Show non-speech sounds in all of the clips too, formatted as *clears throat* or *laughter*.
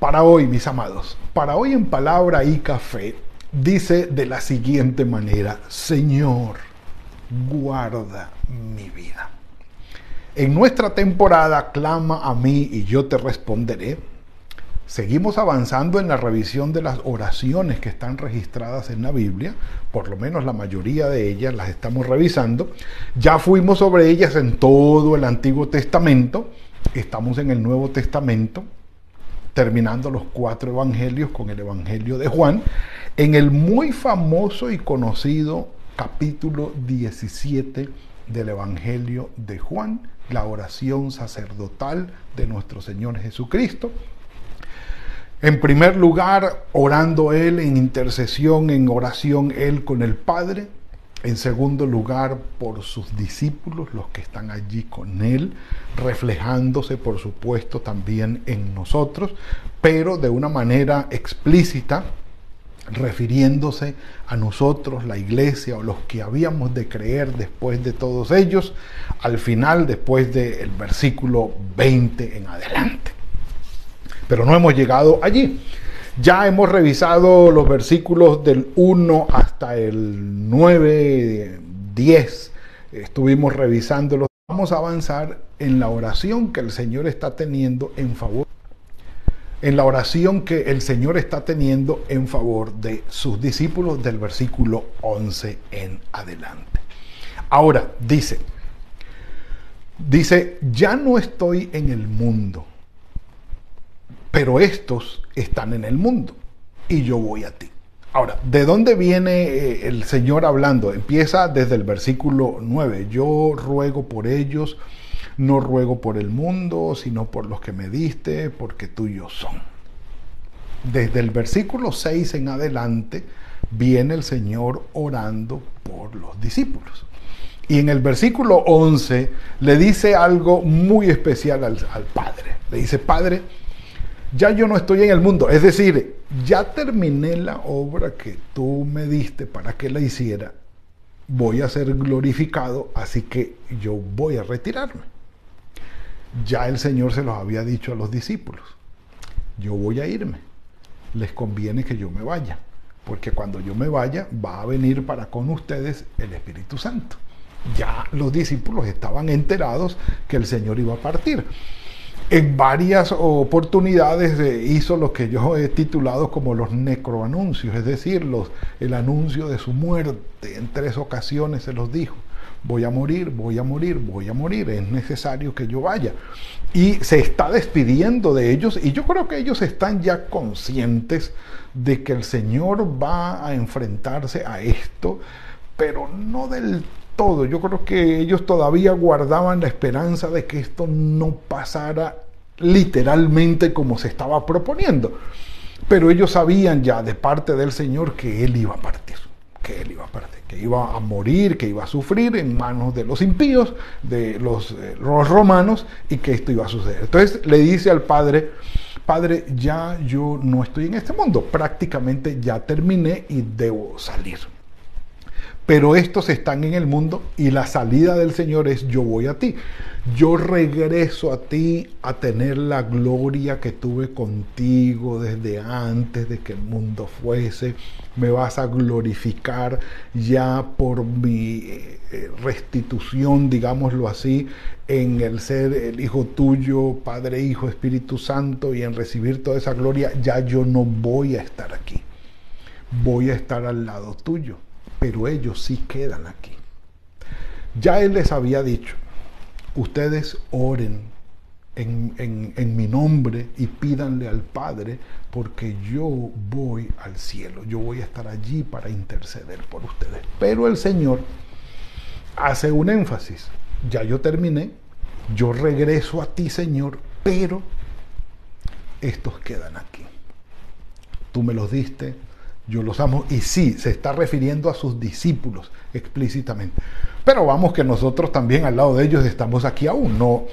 Para hoy, mis amados, para hoy en Palabra y Café, dice de la siguiente manera, Señor, guarda mi vida. En nuestra temporada, clama a mí y yo te responderé. Seguimos avanzando en la revisión de las oraciones que están registradas en la Biblia, por lo menos la mayoría de ellas las estamos revisando. Ya fuimos sobre ellas en todo el Antiguo Testamento, estamos en el Nuevo Testamento, terminando los cuatro evangelios con el Evangelio de Juan, en el muy famoso y conocido capítulo 17 del Evangelio de Juan, la oración sacerdotal de nuestro Señor Jesucristo. En primer lugar, orando Él en intercesión, en oración Él con el Padre. En segundo lugar, por sus discípulos, los que están allí con Él, reflejándose, por supuesto, también en nosotros, pero de una manera explícita, refiriéndose a nosotros, la iglesia o los que habíamos de creer después de todos ellos, al final, después del versículo 20 en adelante. Pero no hemos llegado allí. Ya hemos revisado los versículos del 1 hasta el 9, 10. Estuvimos revisándolos. Vamos a avanzar en la oración que el Señor está teniendo en favor en la oración que el Señor está teniendo en favor de sus discípulos del versículo 11 en adelante. Ahora dice, dice, ya no estoy en el mundo, pero estos están en el mundo y yo voy a ti. Ahora, ¿de dónde viene eh, el Señor hablando? Empieza desde el versículo 9. Yo ruego por ellos, no ruego por el mundo, sino por los que me diste, porque tuyos son. Desde el versículo 6 en adelante viene el Señor orando por los discípulos. Y en el versículo 11 le dice algo muy especial al, al Padre. Le dice, Padre, ya yo no estoy en el mundo. Es decir, ya terminé la obra que tú me diste para que la hiciera. Voy a ser glorificado, así que yo voy a retirarme. Ya el Señor se los había dicho a los discípulos. Yo voy a irme. Les conviene que yo me vaya, porque cuando yo me vaya va a venir para con ustedes el Espíritu Santo. Ya los discípulos estaban enterados que el Señor iba a partir en varias oportunidades hizo lo que yo he titulado como los necroanuncios, es decir, los, el anuncio de su muerte. En tres ocasiones se los dijo, voy a morir, voy a morir, voy a morir, es necesario que yo vaya. Y se está despidiendo de ellos y yo creo que ellos están ya conscientes de que el Señor va a enfrentarse a esto, pero no del todo. Yo creo que ellos todavía guardaban la esperanza de que esto no pasara literalmente como se estaba proponiendo. Pero ellos sabían ya de parte del Señor que Él iba a partir, que Él iba a partir, que iba a morir, que iba a sufrir en manos de los impíos, de los, eh, los romanos, y que esto iba a suceder. Entonces le dice al Padre, Padre, ya yo no estoy en este mundo, prácticamente ya terminé y debo salir pero estos están en el mundo y la salida del Señor es yo voy a ti. Yo regreso a ti a tener la gloria que tuve contigo desde antes de que el mundo fuese. Me vas a glorificar ya por mi eh, restitución, digámoslo así, en el ser el Hijo tuyo, Padre, Hijo, Espíritu Santo y en recibir toda esa gloria. Ya yo no voy a estar aquí. Voy a estar al lado tuyo pero ellos sí quedan aquí. Ya Él les había dicho, ustedes oren en, mi nombre y pídanle al Padre porque yo voy al cielo, yo voy a estar allí para interceder por ustedes. Pero el Señor hace un énfasis, ya yo terminé, yo regreso a ti Señor, pero estos quedan aquí. Tú me los diste, yo los amo. Y sí, se está refiriendo a sus discípulos explícitamente. Pero vamos que nosotros también al lado de ellos estamos aquí aún. No,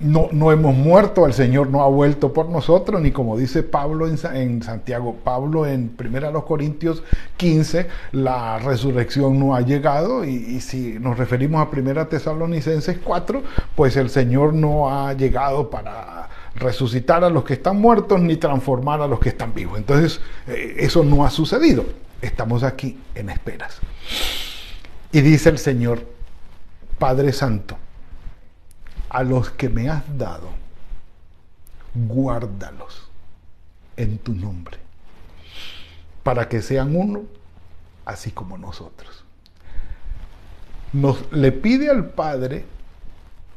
no, no hemos muerto, el Señor no ha vuelto por nosotros, ni como dice Pablo en, en Santiago, Pablo en 1 Corintios 15, la resurrección no ha llegado. Y, y si nos referimos a 1 Tesalonicenses 4, pues el Señor no ha llegado para resucitar a los que están muertos ni transformar a los que están vivos. Entonces, eh, eso no ha sucedido. Estamos aquí en esperas. Y dice el Señor, Padre Santo, a los que me has dado, guárdalos en tu nombre, para que sean uno, así como nosotros. Nos le pide al Padre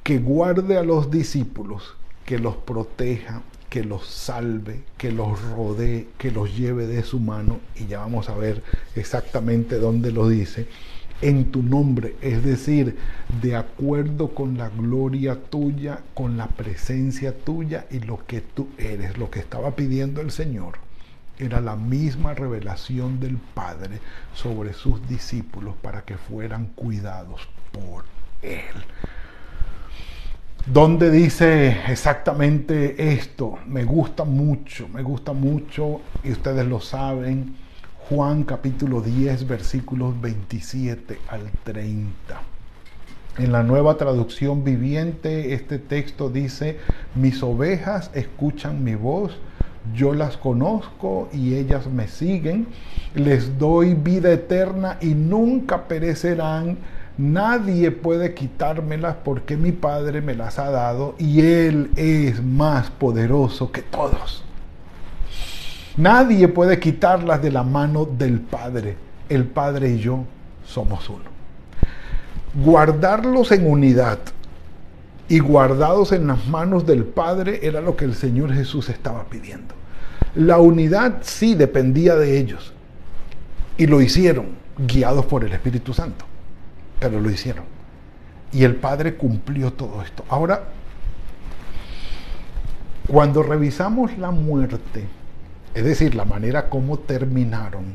que guarde a los discípulos que los proteja, que los salve, que los rodee, que los lleve de su mano, y ya vamos a ver exactamente dónde lo dice, en tu nombre, es decir, de acuerdo con la gloria tuya, con la presencia tuya y lo que tú eres, lo que estaba pidiendo el Señor. Era la misma revelación del Padre sobre sus discípulos para que fueran cuidados por Él. ¿Dónde dice exactamente esto? Me gusta mucho, me gusta mucho, y ustedes lo saben, Juan capítulo 10, versículos 27 al 30. En la nueva traducción viviente, este texto dice, mis ovejas escuchan mi voz, yo las conozco y ellas me siguen, les doy vida eterna y nunca perecerán Nadie puede quitármelas porque mi Padre me las ha dado y Él es más poderoso que todos. Nadie puede quitarlas de la mano del Padre. El Padre y yo somos uno. Guardarlos en unidad y guardados en las manos del Padre era lo que el Señor Jesús estaba pidiendo. La unidad sí dependía de ellos y lo hicieron guiados por el Espíritu Santo pero lo hicieron. Y el Padre cumplió todo esto. Ahora, cuando revisamos la muerte, es decir, la manera como terminaron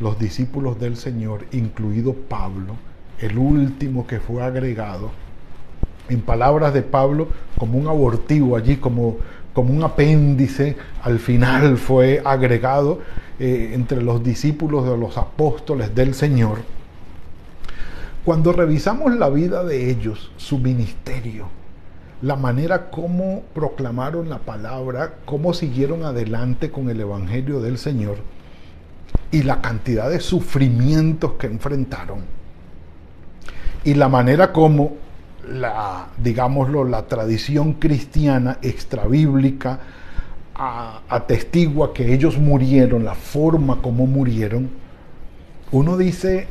los discípulos del Señor, incluido Pablo, el último que fue agregado, en palabras de Pablo, como un abortivo allí, como, como un apéndice, al final fue agregado eh, entre los discípulos de los apóstoles del Señor cuando revisamos la vida de ellos, su ministerio, la manera como proclamaron la palabra, cómo siguieron adelante con el Evangelio del Señor y la cantidad de sufrimientos que enfrentaron y la manera como la, digámoslo, la tradición cristiana extrabíblica atestigua que ellos murieron, la forma como murieron, uno dice,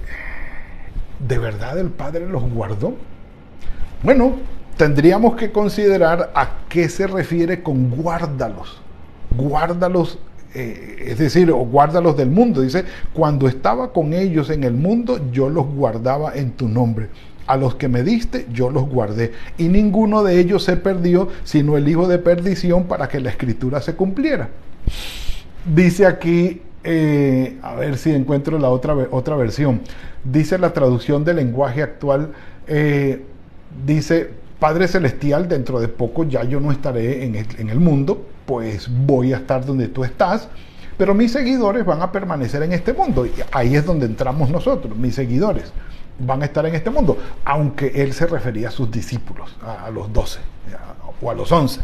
¿de verdad el Padre los guardó? Bueno, tendríamos que considerar a qué se refiere con guárdalos. Guárdalos, eh, es decir, o guárdalos del mundo. Dice, cuando estaba con ellos en el mundo, yo los guardaba en tu nombre. A los que me diste, yo los guardé. Y ninguno de ellos se perdió, sino el hijo de perdición para que la escritura se cumpliera. Dice aquí eh, a ver si encuentro la otra, otra versión. Dice la traducción del lenguaje actual, eh, dice, Padre Celestial, dentro de poco ya yo no estaré en el, mundo, pues voy a estar donde tú estás, pero mis seguidores van a permanecer en este mundo. Y ahí es donde entramos nosotros, mis seguidores van a estar en este mundo, aunque él se refería a sus discípulos, a, a los doce o a los once.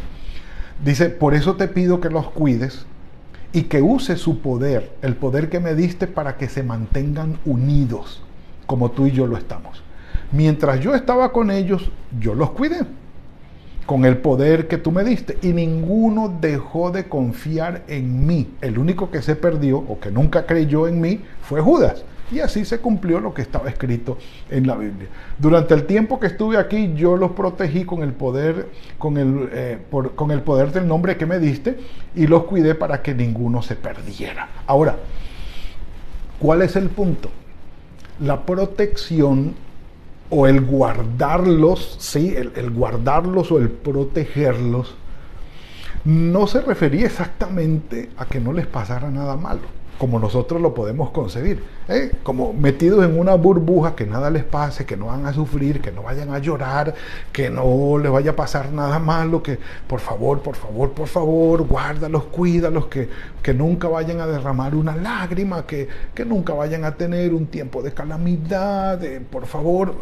Dice, por eso te pido que los cuides y que use su poder, el poder que me diste para que se mantengan unidos, como tú y yo lo estamos. Mientras yo estaba con ellos, yo los cuidé con el poder que tú me diste y ninguno dejó de confiar en mí. El único que se perdió o que nunca creyó en mí fue Judas. Y así se cumplió lo que estaba escrito en la Biblia. Durante el tiempo que estuve aquí, yo los protegí con el poder, con el, eh, con el poder del nombre que me diste y los cuidé para que ninguno se perdiera. Ahora, ¿cuál es el punto? La protección o el guardarlos, sí, el, el guardarlos o el protegerlos, no se refería exactamente a que no les pasara nada malo como nosotros lo podemos concebir, ¿eh? como metidos en una burbuja que nada les pase, que no van a sufrir, que no vayan a llorar, que no les vaya a pasar nada malo, que por favor, por favor, por favor, guárdalos, cuídalos, que, que nunca vayan a derramar una lágrima, que, que nunca vayan a tener un tiempo de calamidad, por favor.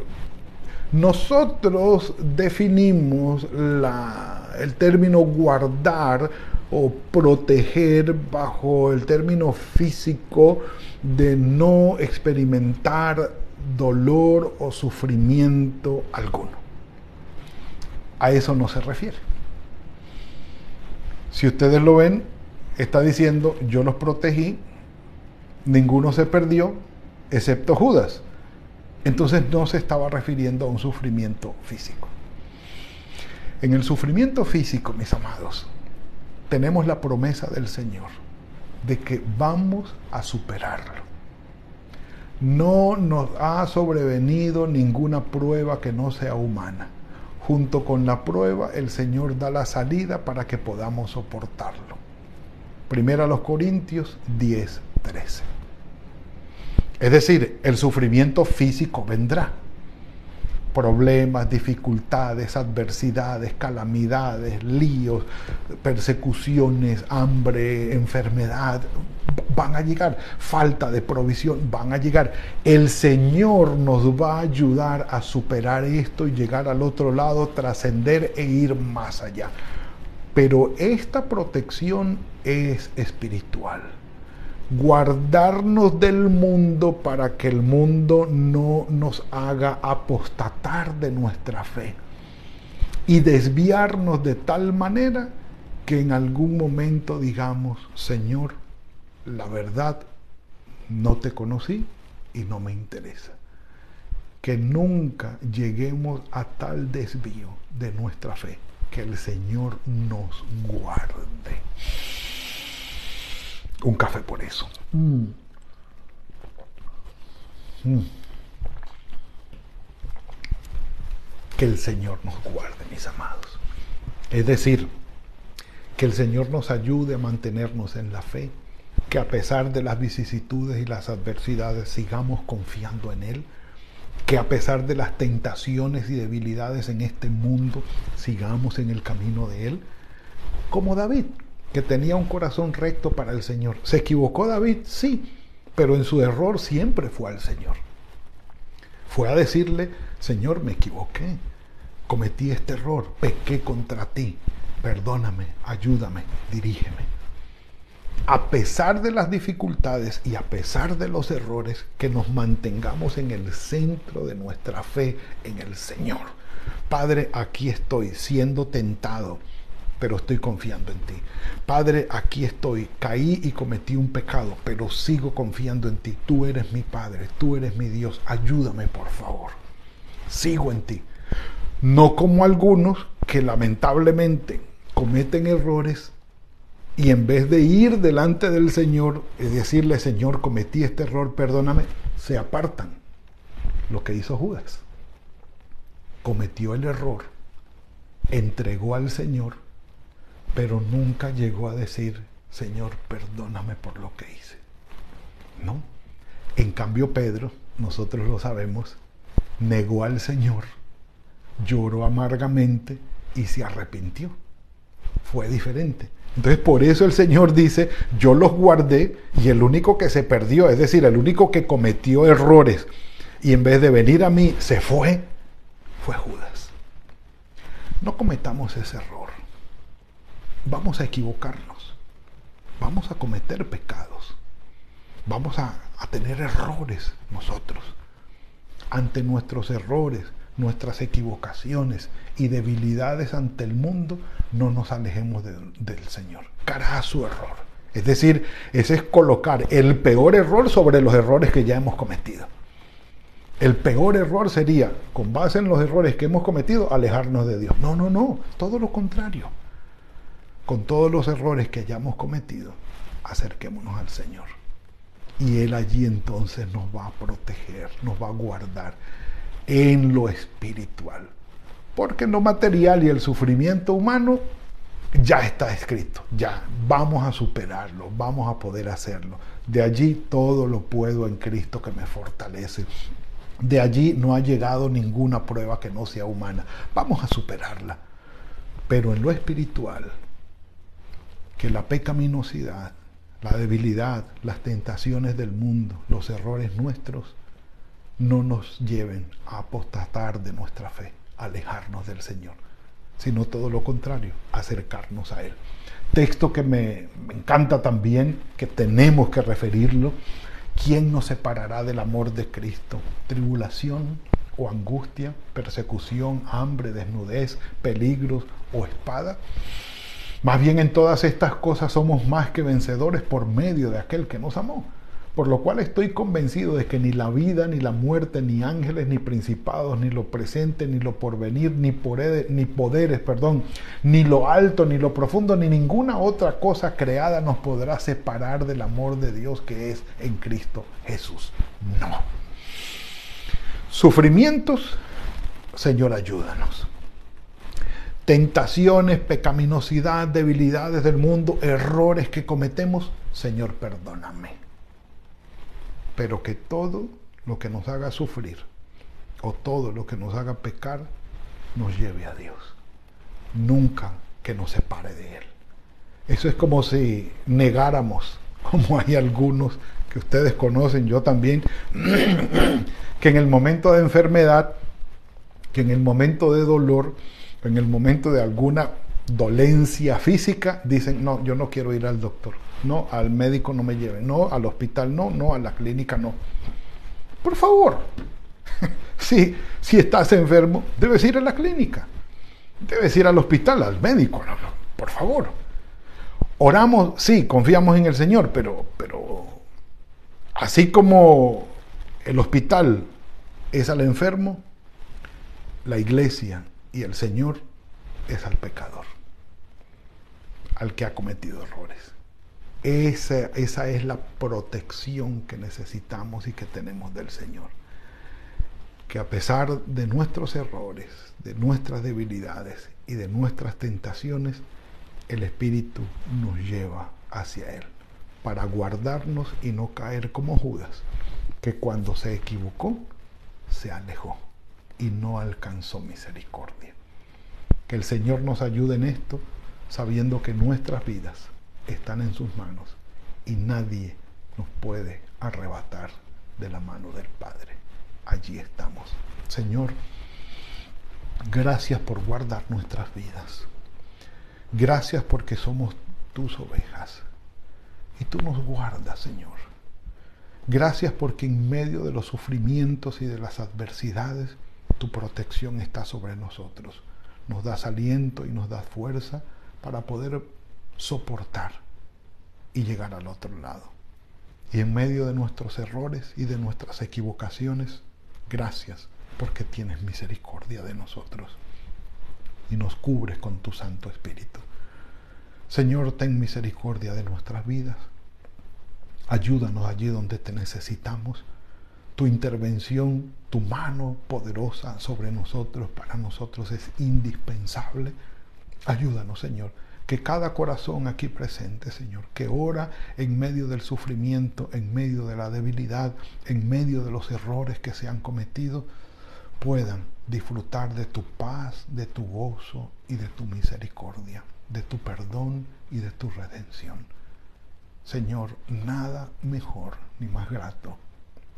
Nosotros definimos el término guardar o proteger bajo el término físico de no experimentar dolor o sufrimiento alguno. A eso no se refiere. Si ustedes lo ven, está diciendo, yo los protegí, ninguno se perdió, excepto Judas. Entonces no se estaba refiriendo a un sufrimiento físico. En el sufrimiento físico, mis amados, tenemos la promesa del Señor de que vamos a superarlo. No nos ha sobrevenido ninguna prueba que no sea humana. Junto con la prueba, el Señor da la salida para que podamos soportarlo. Primero a los Corintios 10, 13. Es decir, el sufrimiento físico vendrá problemas, dificultades, adversidades, calamidades, líos, persecuciones, hambre, enfermedad, van a llegar, falta de provisión, van a llegar. El Señor nos va a ayudar a superar esto y llegar al otro lado, trascender e ir más allá. Pero esta protección es espiritual guardarnos del mundo para que el mundo no nos haga apostatar de nuestra fe y desviarnos de tal manera que en algún momento digamos, Señor, la verdad, no te conocí y no me interesa. Que nunca lleguemos a tal desvío de nuestra fe, que el Señor nos guarde un café por eso. Mm. Mm. Que el Señor nos guarde, mis amados. Es decir, que el Señor nos ayude a mantenernos en la fe, que a pesar de las vicisitudes y las adversidades sigamos confiando en Él, que a pesar de las tentaciones y debilidades en este mundo sigamos en el camino de Él, como David, que tenía un corazón recto para el Señor. ¿Se equivocó David? Sí, pero en su error siempre fue al Señor. Fue a decirle, Señor, me equivoqué, cometí este error, pequé contra ti, perdóname, ayúdame, dirígeme. A pesar de las dificultades y a pesar de los errores, que nos mantengamos en el centro de nuestra fe en el Señor. Padre, aquí estoy siendo tentado pero estoy confiando en ti. Padre, aquí estoy, caí y cometí un pecado, pero sigo confiando en ti. Tú eres mi Padre, tú eres mi Dios, ayúdame por favor. Sigo en ti. No como algunos que lamentablemente cometen errores y en vez de ir delante del Señor y decirle, Señor, cometí este error, perdóname, se apartan. Lo que hizo Judas. Cometió el error, entregó al Señor pero nunca llegó a decir, Señor, perdóname por lo que hice. ¿No? En cambio, Pedro, nosotros lo sabemos, negó al Señor, lloró amargamente y se arrepintió. Fue diferente. Entonces por eso el Señor dice, yo los guardé y el único que se perdió, es decir, el único que cometió errores y en vez de venir a mí se fue, fue Judas. No cometamos ese error vamos a equivocarnos, vamos a cometer pecados, vamos a, tener errores nosotros. Ante nuestros errores, nuestras equivocaciones y debilidades ante el mundo, no nos alejemos del Señor. Cara a su error. Es decir, ese es colocar el peor error sobre los errores que ya hemos cometido. El peor error sería, con base en los errores que hemos cometido, alejarnos de Dios. No, no, no, todo lo contrario con todos los errores que hayamos cometido, acerquémonos al Señor. Y Él allí entonces nos va a proteger, nos va a guardar en lo espiritual. Porque en lo material y el sufrimiento humano ya está escrito, ya vamos a superarlo, vamos a poder hacerlo. De allí todo lo puedo en Cristo que me fortalece. De allí no ha llegado ninguna prueba que no sea humana. Vamos a superarla. Pero en lo espiritual, que la pecaminosidad, la debilidad, las tentaciones del mundo, los errores nuestros, no nos lleven a apostatar de nuestra fe, alejarnos del Señor, sino todo lo contrario, acercarnos a Él. Texto que me, encanta también, que tenemos que referirlo, ¿quién nos separará del amor de Cristo? ¿Tribulación o angustia, persecución, hambre, desnudez, peligros o espada? Más bien en todas estas cosas somos más que vencedores por medio de aquel que nos amó. Por lo cual estoy convencido de que ni la vida, ni la muerte, ni ángeles, ni principados, ni lo presente, ni lo porvenir, ni, poderes, ni poderes, perdón, ni lo alto, ni lo profundo, ni ninguna otra cosa creada nos podrá separar del amor de Dios que es en Cristo Jesús. No. Sufrimientos, Señor, ayúdanos. Tentaciones, pecaminosidad, debilidades del mundo, errores que cometemos, Señor, perdóname pero que todo lo que nos haga sufrir o todo lo que nos haga pecar nos lleve a Dios. Nunca que nos separe de Él. Eso es como si negáramos, *laughs* como hay algunos que ustedes conocen, yo también, *clears throat* que en el momento de enfermedad, que en el momento de dolor, en el momento de alguna dolencia física, dicen, no, yo no quiero ir al doctor. No, al médico no me lleve, no, al hospital no, no, a la clínica no. Por favor, *laughs* si, si estás enfermo, debes ir a la clínica, debes ir al hospital, al médico, por favor. Oramos, sí, confiamos en el Señor, pero, pero así como el hospital es al enfermo, la iglesia y el Señor es al pecador, al que ha cometido errores. Esa, esa es la protección que necesitamos y que tenemos del Señor. Que a pesar de nuestros errores, de nuestras debilidades y de nuestras tentaciones, el Espíritu nos lleva hacia Él para guardarnos y no caer como Judas, que cuando se equivocó, se alejó y no alcanzó misericordia. Que el Señor nos ayude en esto, sabiendo que nuestras vidas están en sus manos y nadie nos puede arrebatar de la mano del Padre. Allí estamos. Señor, gracias por guardar nuestras vidas. Gracias porque somos tus ovejas. Y tú nos guardas, Señor. Gracias porque en medio de los sufrimientos y de las adversidades, tu protección está sobre nosotros. Nos das aliento y nos das fuerza para poder soportar y llegar al otro lado. Y en medio de nuestros errores y de nuestras equivocaciones, gracias porque tienes misericordia de nosotros y nos cubres con tu Santo Espíritu. Señor, ten misericordia de nuestras vidas. Ayúdanos allí donde te necesitamos. Tu intervención, tu mano poderosa sobre nosotros, para nosotros es indispensable. Ayúdanos, Señor que cada corazón aquí presente, Señor, que ora en medio del sufrimiento, en medio de la debilidad, en medio de los errores que se han cometido, puedan disfrutar de tu paz, de tu gozo y de tu misericordia, de tu perdón y de tu redención. Señor, nada mejor ni más grato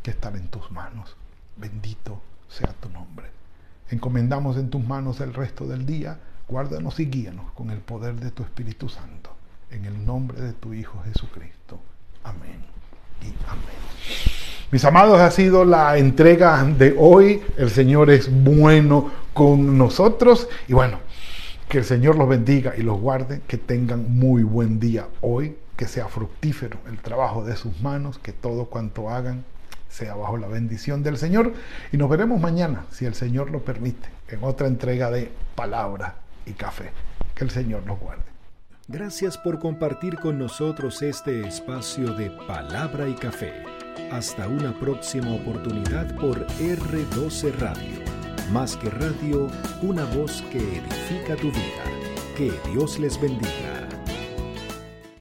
que estar en tus manos. Bendito sea tu nombre. Encomendamos en tus manos el resto del día Guárdanos y guíanos con el poder de tu Espíritu Santo. En el nombre de tu Hijo Jesucristo. Amén y amén. Mis amados, ha sido la entrega de hoy. El Señor es bueno con nosotros. Y bueno, que el Señor los bendiga y los guarde. Que tengan muy buen día hoy. Que sea fructífero el trabajo de sus manos. Que todo cuanto hagan sea bajo la bendición del Señor. Y nos veremos mañana, si el Señor lo permite, en otra entrega de Palabra y café. Que el Señor nos guarde. Gracias por compartir con nosotros este espacio de palabra y café. Hasta una próxima oportunidad por R12 Radio. Más que radio, una voz que edifica tu vida. Que Dios les bendiga.